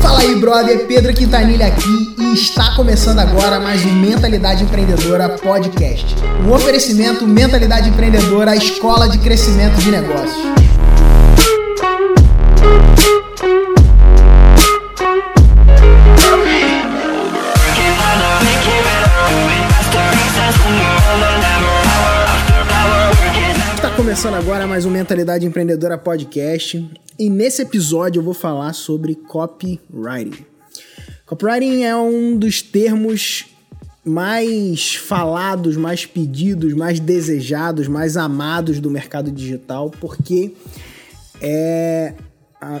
Fala aí, brother, Pedro Quintanilha aqui e está começando agora mais um Mentalidade Empreendedora Podcast. Um oferecimento Mentalidade Empreendedora, a escola de crescimento de negócios. Começando agora mais um Mentalidade Empreendedora Podcast e nesse episódio eu vou falar sobre copywriting. Copywriting é um dos termos mais falados, mais pedidos, mais desejados, mais amados do mercado digital, porque é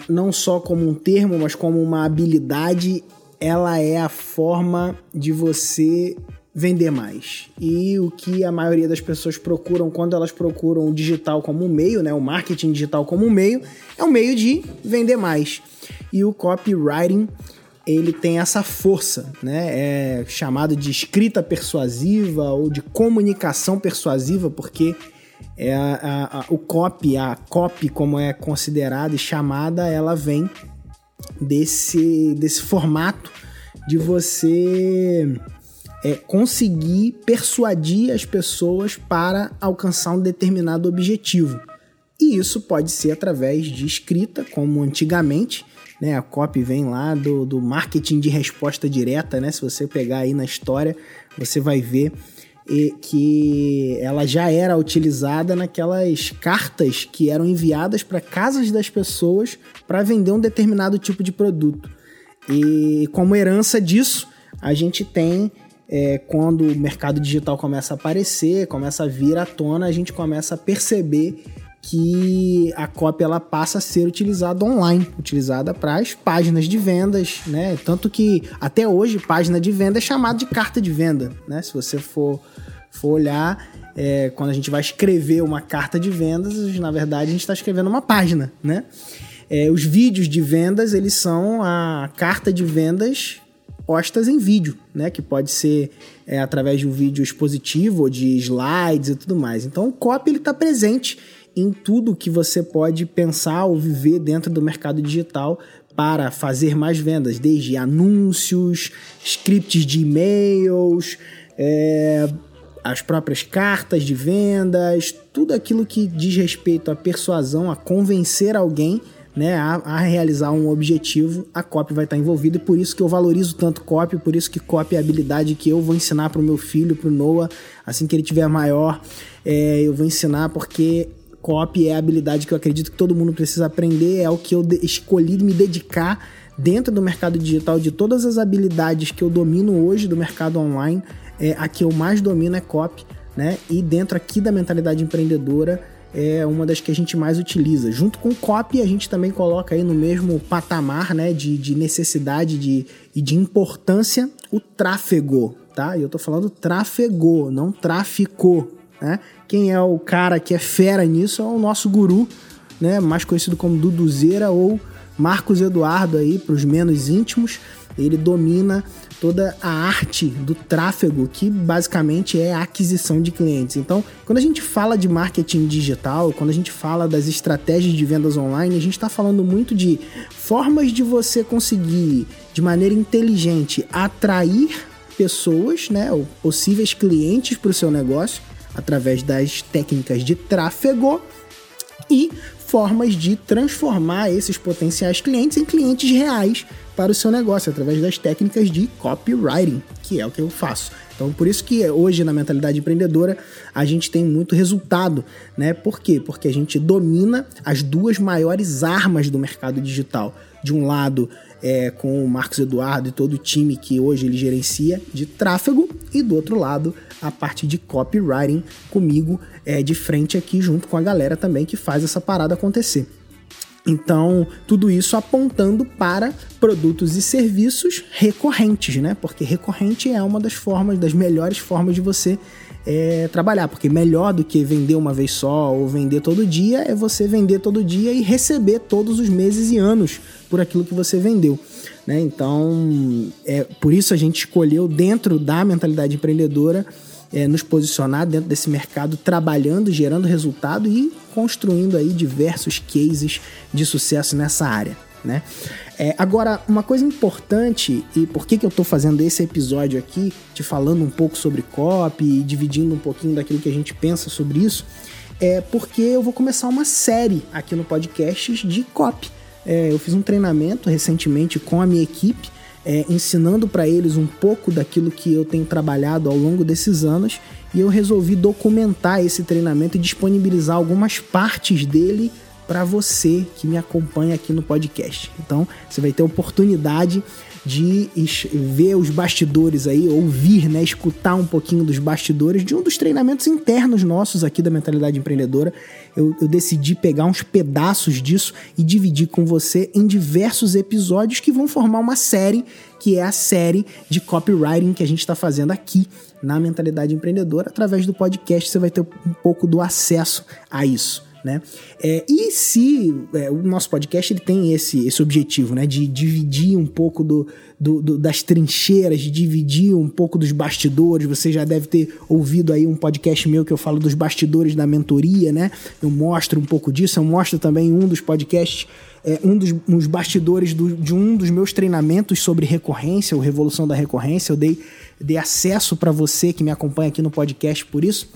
não só como um termo, mas como uma habilidade, ela é a forma de você vender mais. E o que a maioria das pessoas procuram quando elas procuram o digital como um meio, né, o marketing digital como um meio, é um meio de vender mais. E o copywriting ele tem essa força, né? É chamado de escrita persuasiva ou de comunicação persuasiva, porque é a, a, a, o copy, a copy como é considerada e chamada, ela vem desse, desse formato de você é, conseguir persuadir as pessoas para alcançar um determinado objetivo. E isso pode ser através de escrita, como antigamente, né? A copy vem lá do, do marketing de resposta direta, né? Se você pegar aí na história, você vai ver que ela já era utilizada naquelas cartas que eram enviadas para casas das pessoas para vender um determinado tipo de produto. E como herança disso, a gente tem é, quando o mercado digital começa a aparecer, começa a vir à tona, a gente começa a perceber que a cópia ela passa a ser utilizada online, utilizada para as páginas de vendas, né? Tanto que até hoje página de venda é chamada de carta de venda, né? Se você for, for olhar, é, quando a gente vai escrever uma carta de vendas, na verdade a gente está escrevendo uma página, né? É, os vídeos de vendas eles são a carta de vendas postas em vídeo, né? Que pode ser é, através de um vídeo expositivo ou de slides e tudo mais. Então o copy ele está presente em tudo que você pode pensar ou viver dentro do mercado digital para fazer mais vendas, desde anúncios, scripts de e-mails, é, as próprias cartas de vendas, tudo aquilo que diz respeito à persuasão, a convencer alguém né, a, a, realizar um objetivo, a copy vai estar envolvida e por isso que eu valorizo tanto copy, por isso que copy é a habilidade que eu vou ensinar para o meu filho, para o Noah, assim que ele tiver maior, é, eu vou ensinar porque copy é a habilidade que eu acredito que todo mundo precisa aprender, é o que eu escolhi me dedicar dentro do mercado digital, de todas as habilidades que eu domino hoje do mercado online, é, a que eu mais domino é copy, né? E dentro aqui da mentalidade empreendedora é uma das que a gente mais utiliza. Junto com copy, a gente também coloca aí no mesmo patamar, né, de, de necessidade de, e de importância o tráfego, tá? E eu tô falando tráfego, não tráfico, né? Quem é o cara que é fera nisso é o nosso guru, né? mais conhecido como Duduzeira ou Marcos Eduardo aí, para os menos íntimos. Ele domina toda a arte do tráfego, que basicamente é a aquisição de clientes. Então, quando a gente fala de marketing digital, quando a gente fala das estratégias de vendas online, a gente está falando muito de formas de você conseguir, de maneira inteligente, atrair pessoas, né, ou possíveis clientes para o seu negócio através das técnicas de tráfego e formas de transformar esses potenciais clientes em clientes reais para o seu negócio através das técnicas de copywriting, que é o que eu faço. Então, por isso que hoje na mentalidade empreendedora a gente tem muito resultado, né? Por quê? Porque a gente domina as duas maiores armas do mercado digital. De um lado, é, com o Marcos Eduardo e todo o time que hoje ele gerencia de tráfego, e do outro lado, a parte de copywriting comigo é, de frente aqui, junto com a galera também que faz essa parada acontecer. Então, tudo isso apontando para produtos e serviços recorrentes, né? Porque recorrente é uma das formas, das melhores formas de você é, trabalhar. Porque melhor do que vender uma vez só ou vender todo dia é você vender todo dia e receber todos os meses e anos por aquilo que você vendeu. Né? Então, é por isso a gente escolheu dentro da mentalidade empreendedora é, nos posicionar dentro desse mercado, trabalhando, gerando resultado e construindo aí diversos cases de sucesso nessa área. Né? É, agora, uma coisa importante, e por que, que eu estou fazendo esse episódio aqui, te falando um pouco sobre copy e dividindo um pouquinho daquilo que a gente pensa sobre isso, é porque eu vou começar uma série aqui no podcast de copy. É, eu fiz um treinamento recentemente com a minha equipe, é, ensinando para eles um pouco daquilo que eu tenho trabalhado ao longo desses anos, e eu resolvi documentar esse treinamento e disponibilizar algumas partes dele para você que me acompanha aqui no podcast. Então, você vai ter oportunidade de ver os bastidores aí, ouvir, né, escutar um pouquinho dos bastidores de um dos treinamentos internos nossos aqui da Mentalidade Empreendedora. Eu, eu decidi pegar uns pedaços disso e dividir com você em diversos episódios que vão formar uma série, que é a série de copywriting que a gente está fazendo aqui na Mentalidade Empreendedora. Através do podcast você vai ter um pouco do acesso a isso né? É, e se é, o nosso podcast ele tem esse, esse objetivo, né? De dividir um pouco do, do, do, das trincheiras, de dividir um pouco dos bastidores. Você já deve ter ouvido aí um podcast meu que eu falo dos bastidores da mentoria, né? Eu mostro um pouco disso. Eu mostro também um dos podcasts é, um dos uns bastidores do, de um dos meus treinamentos sobre recorrência, o Revolução da Recorrência. Eu dei, dei acesso para você que me acompanha aqui no podcast por isso.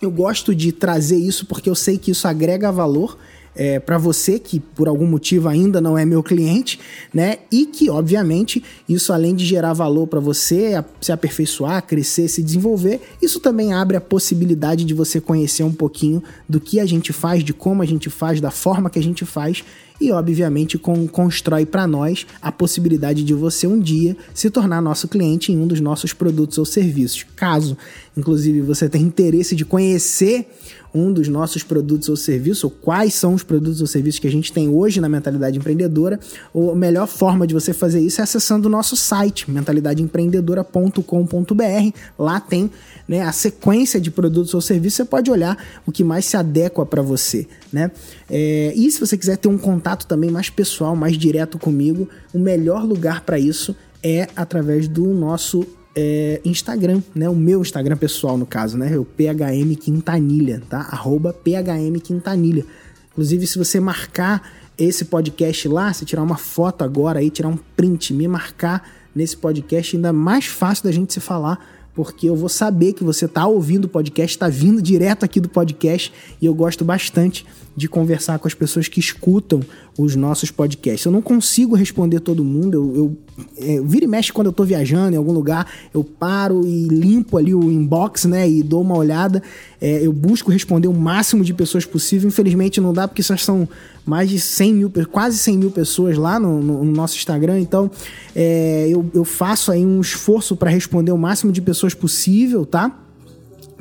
Eu gosto de trazer isso porque eu sei que isso agrega valor é, para você que por algum motivo ainda não é meu cliente, né? E que obviamente isso além de gerar valor para você, se aperfeiçoar, crescer, se desenvolver, isso também abre a possibilidade de você conhecer um pouquinho do que a gente faz, de como a gente faz, da forma que a gente faz e, obviamente, com, constrói para nós a possibilidade de você um dia se tornar nosso cliente em um dos nossos produtos ou serviços. Caso, inclusive, você tenha interesse de conhecer um dos nossos produtos ou serviços, ou quais são os produtos ou serviços que a gente tem hoje na Mentalidade Empreendedora, a melhor forma de você fazer isso é acessando o nosso site, mentalidadeempreendedora.com.br. Lá tem né, a sequência de produtos ou serviços, você pode olhar o que mais se adequa para você. Né? É, e se você quiser ter um contato também mais pessoal, mais direto comigo, o melhor lugar para isso é através do nosso é, Instagram, né? O meu Instagram pessoal, no caso, né? O PHM Quintanilha, tá? Arroba PHM Quintanilha. Inclusive, se você marcar esse podcast lá, se tirar uma foto agora aí, tirar um print, me marcar nesse podcast, ainda mais fácil da gente se falar, porque eu vou saber que você está ouvindo o podcast, está vindo direto aqui do podcast e eu gosto bastante de conversar com as pessoas que escutam os nossos podcasts. Eu não consigo responder todo mundo, eu, eu é, vira e mexe quando eu tô viajando em algum lugar, eu paro e limpo ali o inbox, né, e dou uma olhada. É, eu busco responder o máximo de pessoas possível. Infelizmente não dá, porque só são mais de 100 mil, quase 100 mil pessoas lá no, no, no nosso Instagram. Então, é, eu, eu faço aí um esforço para responder o máximo de pessoas possível, tá?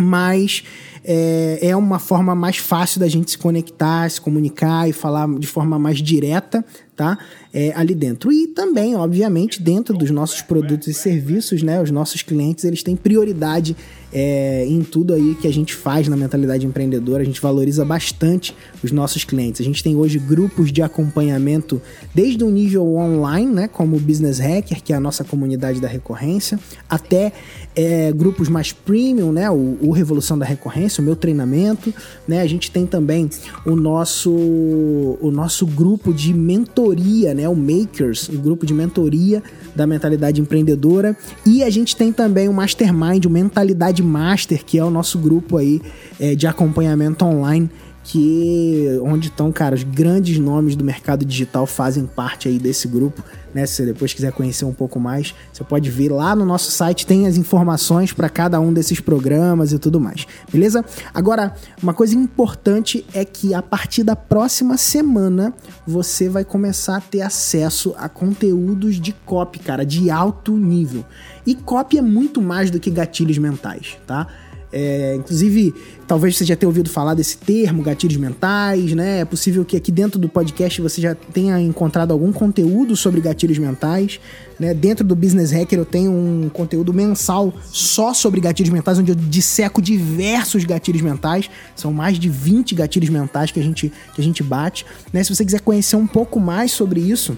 Mas é, é uma forma mais fácil da gente se conectar, se comunicar e falar de forma mais direta, tá? É, ali dentro. E também, obviamente, dentro dos nossos produtos e serviços, né? Os nossos clientes, eles têm prioridade é, em tudo aí que a gente faz na mentalidade empreendedora. A gente valoriza bastante os nossos clientes. A gente tem hoje grupos de acompanhamento desde o nível online, né? Como o Business Hacker, que é a nossa comunidade da recorrência, até é, grupos mais premium, né? O, o, Revolução da Recorrência, o meu treinamento, né? A gente tem também o nosso, o nosso grupo de mentoria, né? O Makers, o grupo de mentoria da mentalidade empreendedora. E a gente tem também o Mastermind, o Mentalidade Master, que é o nosso grupo aí é, de acompanhamento online que onde estão, cara, os grandes nomes do mercado digital fazem parte aí desse grupo, né? Se você depois quiser conhecer um pouco mais, você pode ver lá no nosso site, tem as informações para cada um desses programas e tudo mais, beleza? Agora, uma coisa importante é que a partir da próxima semana você vai começar a ter acesso a conteúdos de copy, cara, de alto nível. E copy é muito mais do que gatilhos mentais, tá? É, inclusive, talvez você já tenha ouvido falar desse termo, gatilhos mentais, né? É possível que aqui dentro do podcast você já tenha encontrado algum conteúdo sobre gatilhos mentais. Né? Dentro do Business Hacker eu tenho um conteúdo mensal só sobre gatilhos mentais, onde eu disseco diversos gatilhos mentais. São mais de 20 gatilhos mentais que a gente, que a gente bate. Né? Se você quiser conhecer um pouco mais sobre isso,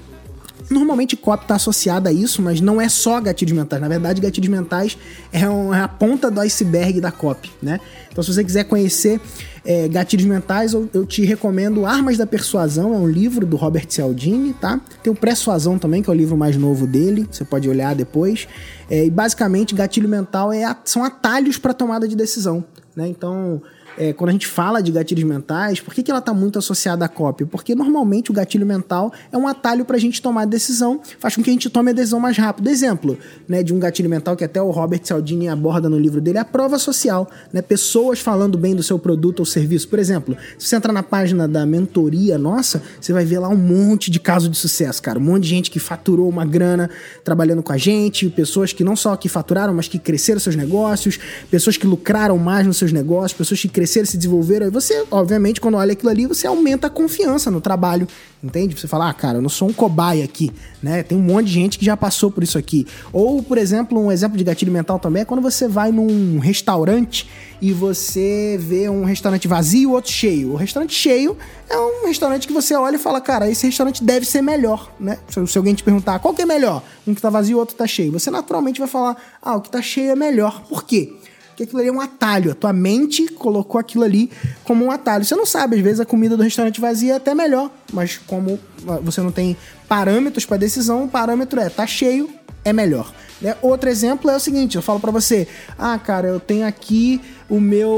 Normalmente copy está associado a isso, mas não é só gatilhos mentais. Na verdade, gatilhos mentais é, um, é a ponta do iceberg da copy, né? Então, se você quiser conhecer é, gatilhos mentais, eu, eu, te recomendo Armas da Persuasão, é um livro do Robert Cialdini, tá? Tem o Persuasão também, que é o livro mais novo dele, você pode olhar depois. É, e basicamente, gatilho mental é, são atalhos para tomada de decisão, né? Então, é, quando a gente fala de gatilhos mentais, por que, que ela está muito associada à cópia? Porque normalmente o gatilho mental é um atalho para a gente tomar decisão, faz com que a gente tome a decisão mais rápido. Exemplo né, de um gatilho mental que até o Robert Cialdini aborda no livro dele é a prova social. Né? Pessoas falando bem do seu produto ou serviço. Por exemplo, se você entrar na página da mentoria nossa, você vai ver lá um monte de casos de sucesso, cara. Um monte de gente que faturou uma grana trabalhando com a gente, pessoas que não só que faturaram, mas que cresceram seus negócios, pessoas que lucraram mais nos seus negócios, pessoas que cresceram, se desenvolveram. Aí você, obviamente, quando olha aquilo ali, você aumenta a confiança no trabalho, entende? Você fala, ah, cara, eu não sou um cobaia aqui, né? Tem um monte de gente que já passou por isso aqui. Ou, por exemplo, um exemplo de gatilho mental também é quando você vai num restaurante e você vê um restaurante vazio e outro cheio. O restaurante cheio é um restaurante que você olha e fala, cara, esse restaurante deve ser melhor, né? Se, alguém te perguntar qual que é melhor, um que tá vazio e outro tá cheio, você naturalmente vai falar, ah, o que tá cheio é melhor. Por quê? Que aquilo ali é um atalho. A tua mente colocou aquilo ali como um atalho. Você não sabe, às vezes a comida do restaurante vazia é até melhor, mas como você não tem parâmetros para decisão, o parâmetro é tá cheio, é melhor. Né? Outro exemplo é o seguinte, eu falo para você, ah, cara, eu tenho aqui o meu,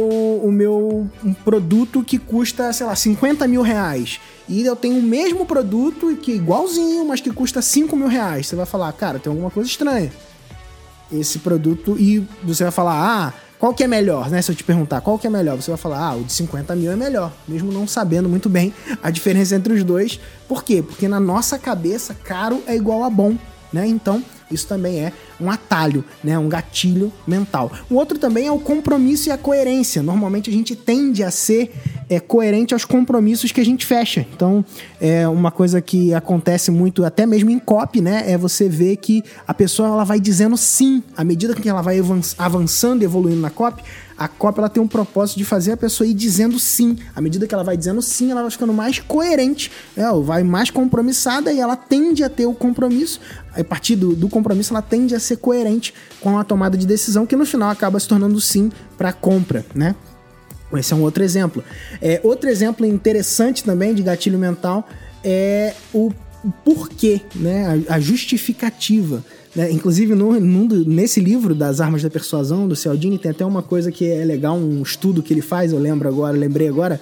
o meu um produto que custa, sei lá, 50 mil reais. E eu tenho o mesmo produto que é igualzinho, mas que custa 5 mil reais. Você vai falar, cara, tem alguma coisa estranha. Esse produto, e você vai falar, ah, qual que é melhor, né? Se eu te perguntar qual que é melhor, você vai falar, ah, o de 50 mil é melhor, mesmo não sabendo muito bem a diferença entre os dois. Por quê? Porque na nossa cabeça, caro é igual a bom, né? Então, isso também é um atalho, né? Um gatilho mental. O outro também é o compromisso e a coerência. Normalmente a gente tende a ser é, coerente aos compromissos que a gente fecha. Então, é uma coisa que acontece muito, até mesmo em copy, né? É você ver que a pessoa ela vai dizendo sim. À medida que ela vai avançando evoluindo na copy, a cópia ela tem um propósito de fazer a pessoa ir dizendo sim. À medida que ela vai dizendo sim, ela vai ficando mais coerente, né? vai mais compromissada e ela tende a ter o compromisso. A partir do, do compromisso, ela tende a ser coerente com a tomada de decisão, que no final acaba se tornando sim para compra, né? Esse é um outro exemplo. É, outro exemplo interessante também de gatilho mental é o porquê, né? a, a justificativa. Né? Inclusive, no, no, nesse livro das Armas da Persuasão, do Cialdini, tem até uma coisa que é legal, um estudo que ele faz, eu lembro agora, lembrei agora,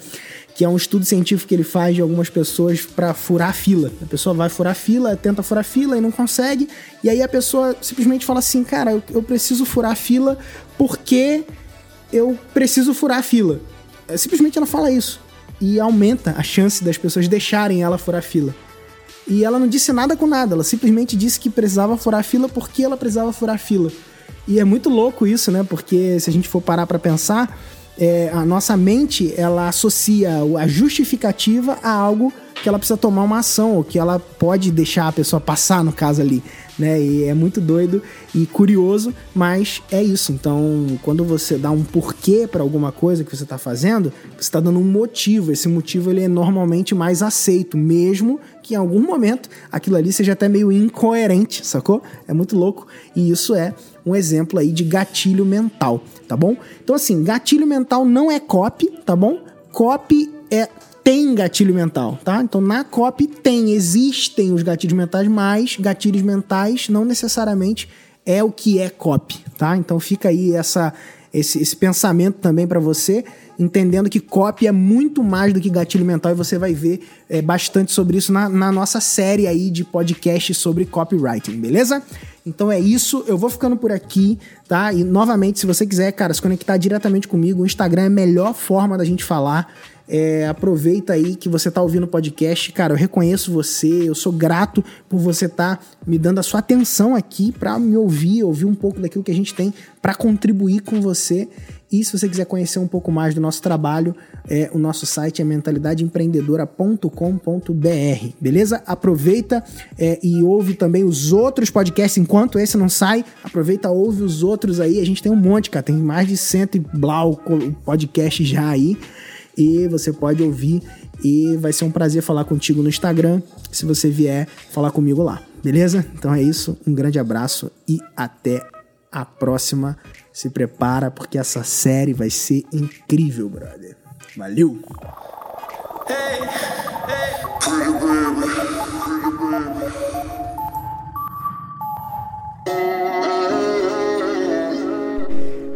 que é um estudo científico que ele faz de algumas pessoas para furar fila. A pessoa vai furar fila, tenta furar fila e não consegue, e aí a pessoa simplesmente fala assim: Cara, eu, eu preciso furar fila porque eu preciso furar a fila. É, simplesmente ela fala isso. E aumenta a chance das pessoas deixarem ela furar a fila. E ela não disse nada com nada, ela simplesmente disse que precisava furar a fila porque ela precisava furar a fila. E é muito louco isso, né? Porque se a gente for parar para pensar, é, a nossa mente ela associa a justificativa a algo que ela precisa tomar uma ação, ou que ela pode deixar a pessoa passar, no caso ali né? E é muito doido e curioso, mas é isso. Então, quando você dá um porquê para alguma coisa que você está fazendo, você está dando um motivo. Esse motivo ele é normalmente mais aceito, mesmo que em algum momento aquilo ali seja até meio incoerente, sacou? É muito louco. E isso é um exemplo aí de gatilho mental, tá bom? Então, assim, gatilho mental não é copy, tá bom? Copy é tem gatilho mental, tá? Então na COP tem, existem os gatilhos mentais, mas gatilhos mentais não necessariamente é o que é COP, tá? Então fica aí essa, esse, esse pensamento também para você, entendendo que COP é muito mais do que gatilho mental e você vai ver é, bastante sobre isso na, na nossa série aí de podcast sobre copywriting, beleza? Então é isso, eu vou ficando por aqui, tá? E novamente, se você quiser, cara, se conectar diretamente comigo, o Instagram é a melhor forma da gente falar. É, aproveita aí que você tá ouvindo o podcast. Cara, eu reconheço você, eu sou grato por você estar tá me dando a sua atenção aqui para me ouvir, ouvir um pouco daquilo que a gente tem para contribuir com você. E se você quiser conhecer um pouco mais do nosso trabalho, é, o nosso site é mentalidadeempreendedora.com.br, beleza? Aproveita é, e ouve também os outros podcasts enquanto esse não sai. Aproveita, ouve os outros aí. A gente tem um monte, cara. Tem mais de cento e blau podcast já aí. E você pode ouvir e vai ser um prazer falar contigo no Instagram se você vier falar comigo lá, beleza? Então é isso, um grande abraço e até a próxima. Se prepara porque essa série vai ser incrível, brother. Valeu! Hey, hey.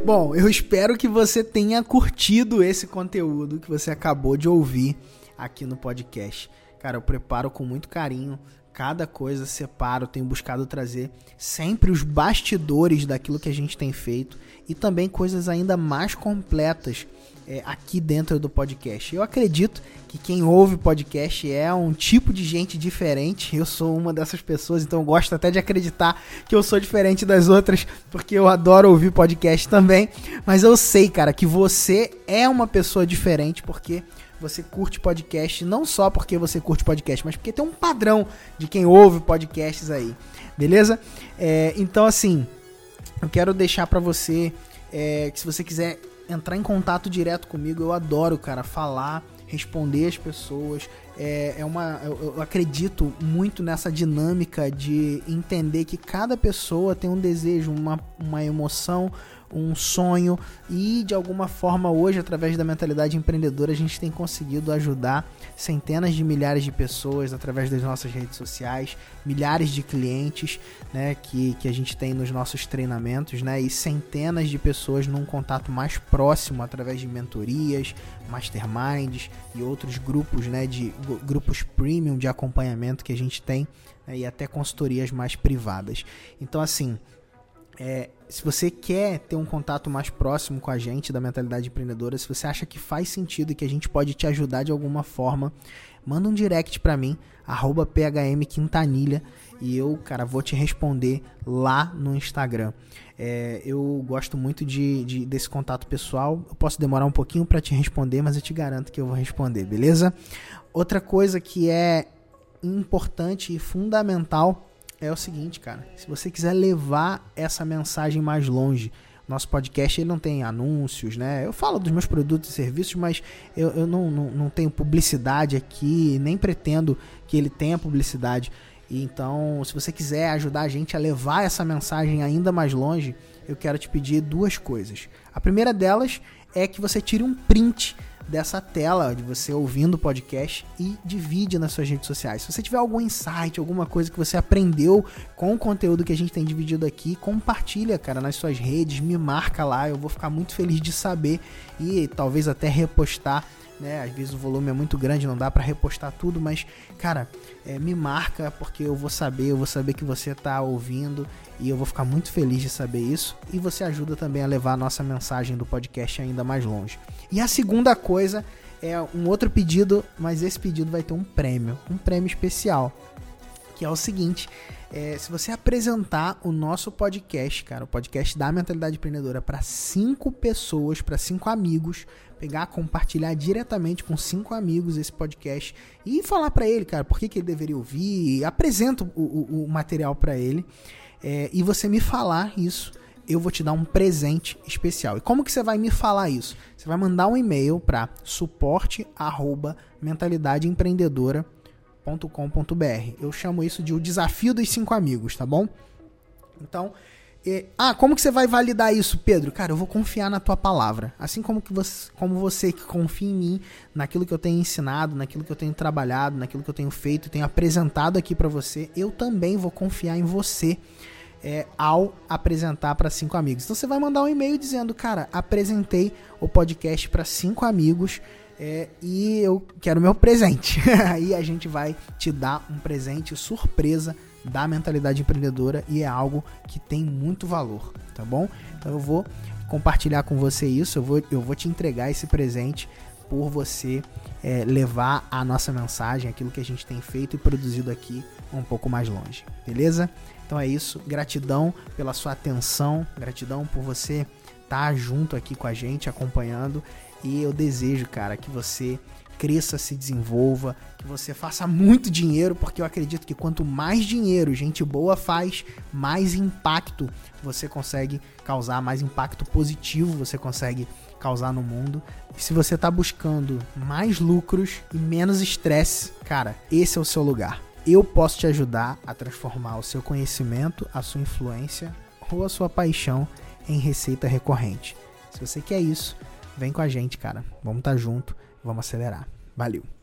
Bom, eu espero que você tenha curtido esse conteúdo que você acabou de ouvir aqui no podcast. Cara, eu preparo com muito carinho cada coisa, separo, tenho buscado trazer sempre os bastidores daquilo que a gente tem feito e também coisas ainda mais completas é, aqui dentro do podcast. Eu acredito que quem ouve podcast é um tipo de gente diferente. Eu sou uma dessas pessoas, então eu gosto até de acreditar que eu sou diferente das outras, porque eu adoro ouvir podcast também. Mas eu sei, cara, que você é uma pessoa diferente, porque você curte podcast, não só porque você curte podcast, mas porque tem um padrão de quem ouve podcasts aí, beleza? É, então, assim, eu quero deixar para você é, que se você quiser entrar em contato direto comigo. Eu adoro, cara, falar, responder as pessoas. É, é uma, eu, eu acredito muito nessa dinâmica de entender que cada pessoa tem um desejo, uma, uma emoção, um sonho e de alguma forma hoje através da mentalidade empreendedora a gente tem conseguido ajudar centenas de milhares de pessoas através das nossas redes sociais, milhares de clientes, né, que, que a gente tem nos nossos treinamentos, né, e centenas de pessoas num contato mais próximo através de mentorias, masterminds e outros grupos, né, de grupos premium de acompanhamento que a gente tem né, e até consultorias mais privadas. Então assim, é, se você quer ter um contato mais próximo com a gente da mentalidade empreendedora, se você acha que faz sentido e que a gente pode te ajudar de alguma forma, manda um direct para mim, arroba phmquintanilha, e eu, cara, vou te responder lá no Instagram. É, eu gosto muito de, de, desse contato pessoal. Eu posso demorar um pouquinho para te responder, mas eu te garanto que eu vou responder, beleza? Outra coisa que é importante e fundamental é o seguinte, cara. Se você quiser levar essa mensagem mais longe, nosso podcast ele não tem anúncios, né? Eu falo dos meus produtos e serviços, mas eu, eu não, não, não tenho publicidade aqui, nem pretendo que ele tenha publicidade. Então, se você quiser ajudar a gente a levar essa mensagem ainda mais longe, eu quero te pedir duas coisas. A primeira delas é que você tire um print dessa tela de você ouvindo o podcast e divide nas suas redes sociais. Se você tiver algum insight, alguma coisa que você aprendeu com o conteúdo que a gente tem dividido aqui, compartilha, cara, nas suas redes, me marca lá, eu vou ficar muito feliz de saber e talvez até repostar né? Às vezes o volume é muito grande, não dá para repostar tudo, mas cara, é, me marca porque eu vou saber, eu vou saber que você tá ouvindo e eu vou ficar muito feliz de saber isso. E você ajuda também a levar a nossa mensagem do podcast ainda mais longe. E a segunda coisa é um outro pedido, mas esse pedido vai ter um prêmio, um prêmio especial, que é o seguinte: é, se você apresentar o nosso podcast, cara, o podcast da Mentalidade Empreendedora, para cinco pessoas, para cinco amigos, pegar, compartilhar diretamente com cinco amigos esse podcast e falar para ele, cara, por que, que ele deveria ouvir, apresenta o, o, o material para ele é, e você me falar isso eu vou te dar um presente especial. E como que você vai me falar isso? Você vai mandar um e-mail para suporte@mentalidadeempreendedora.com.br. Eu chamo isso de o desafio dos cinco amigos, tá bom? Então, e, ah, como que você vai validar isso, Pedro? Cara, eu vou confiar na tua palavra. Assim como, que você, como você que confia em mim, naquilo que eu tenho ensinado, naquilo que eu tenho trabalhado, naquilo que eu tenho feito, tenho apresentado aqui para você, eu também vou confiar em você é, ao apresentar para cinco amigos. Então você vai mandar um e-mail dizendo, cara, apresentei o podcast para cinco amigos. É, e eu quero meu presente. Aí a gente vai te dar um presente surpresa da mentalidade empreendedora e é algo que tem muito valor, tá bom? Então eu vou compartilhar com você isso, eu vou, eu vou te entregar esse presente por você é, levar a nossa mensagem, aquilo que a gente tem feito e produzido aqui um pouco mais longe, beleza? Então é isso, gratidão pela sua atenção, gratidão por você tá junto aqui com a gente, acompanhando e eu desejo, cara, que você cresça, se desenvolva, que você faça muito dinheiro, porque eu acredito que quanto mais dinheiro gente boa faz, mais impacto você consegue causar, mais impacto positivo você consegue causar no mundo. E se você está buscando mais lucros e menos estresse, cara, esse é o seu lugar. Eu posso te ajudar a transformar o seu conhecimento, a sua influência ou a sua paixão em receita recorrente. Se você quer isso, vem com a gente, cara. Vamos estar tá junto, vamos acelerar. Valeu!